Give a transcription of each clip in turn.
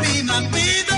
be my baby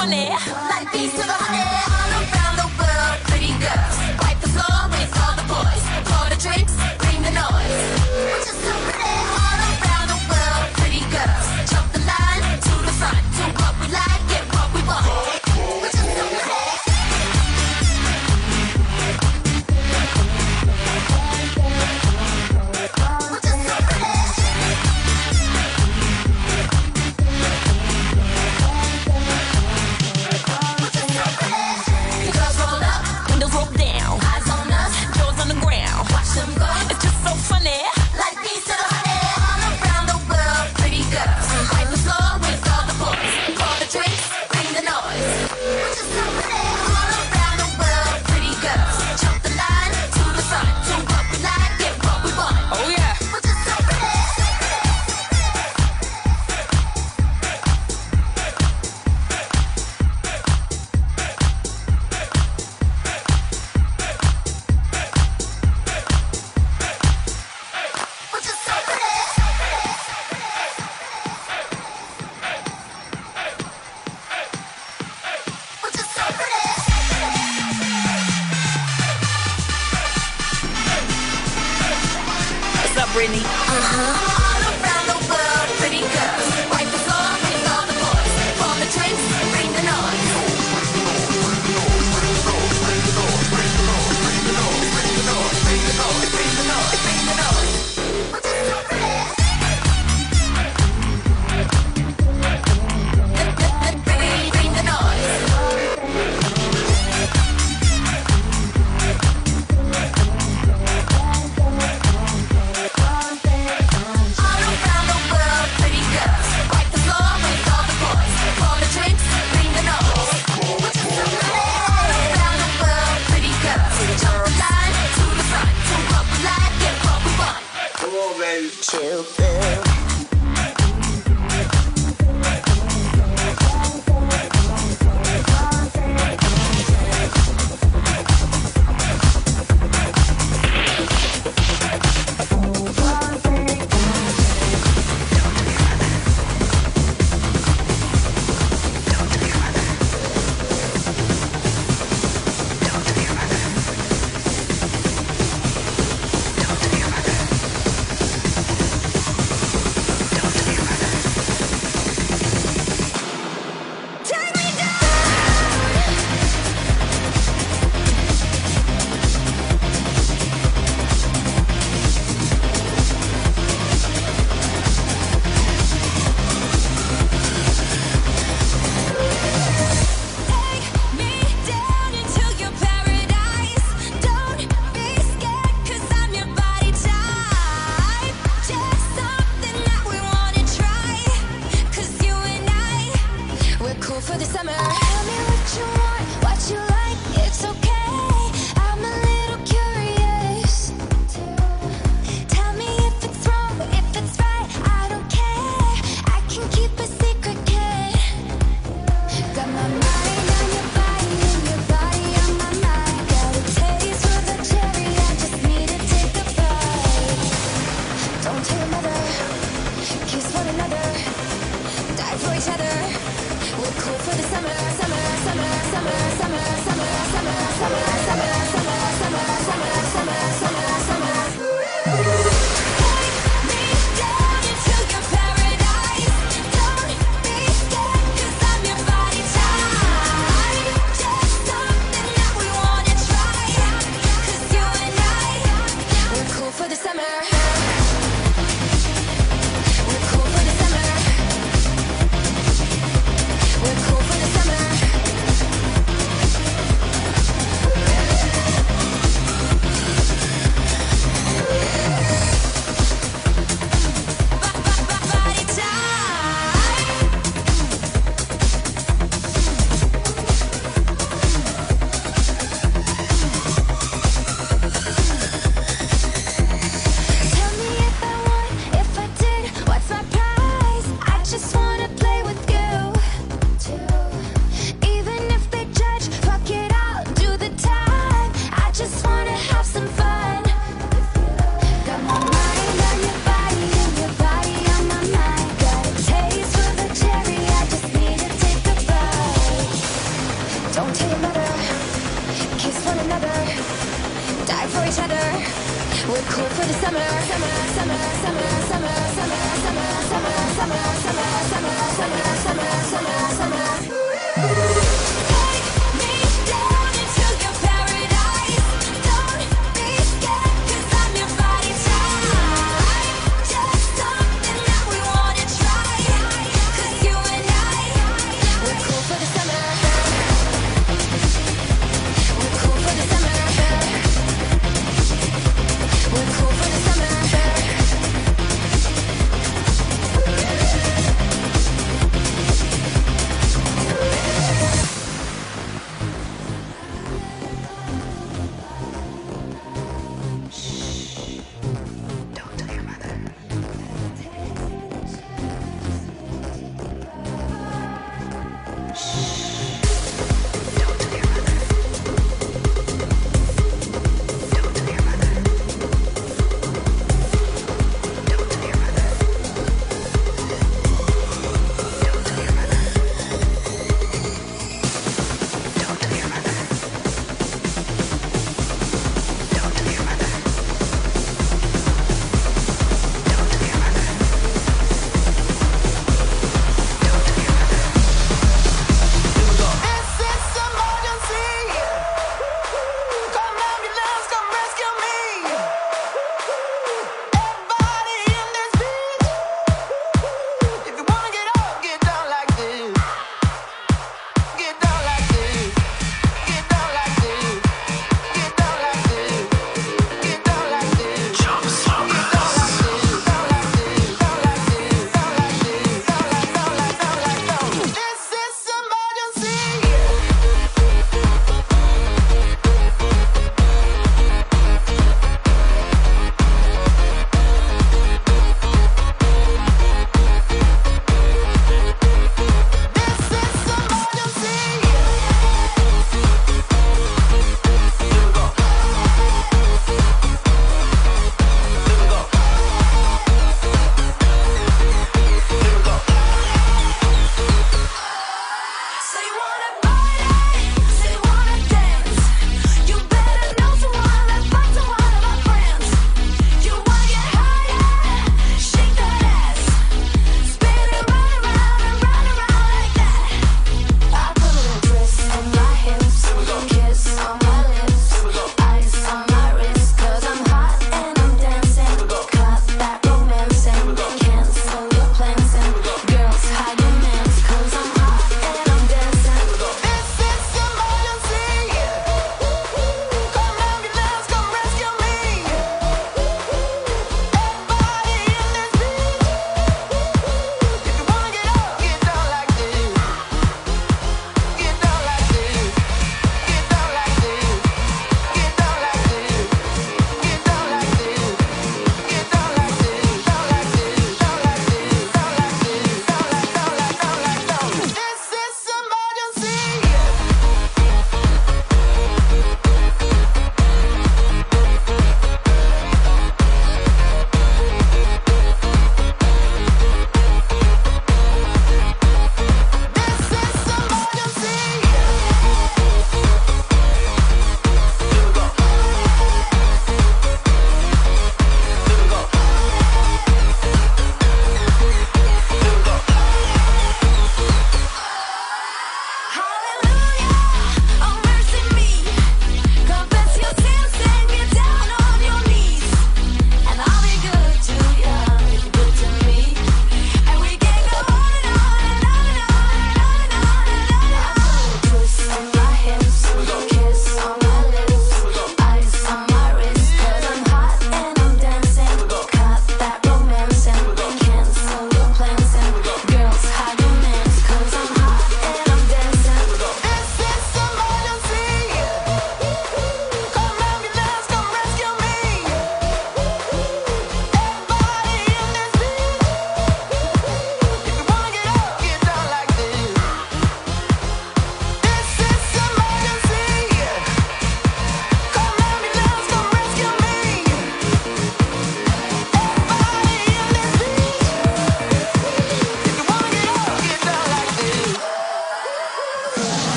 Like bees to the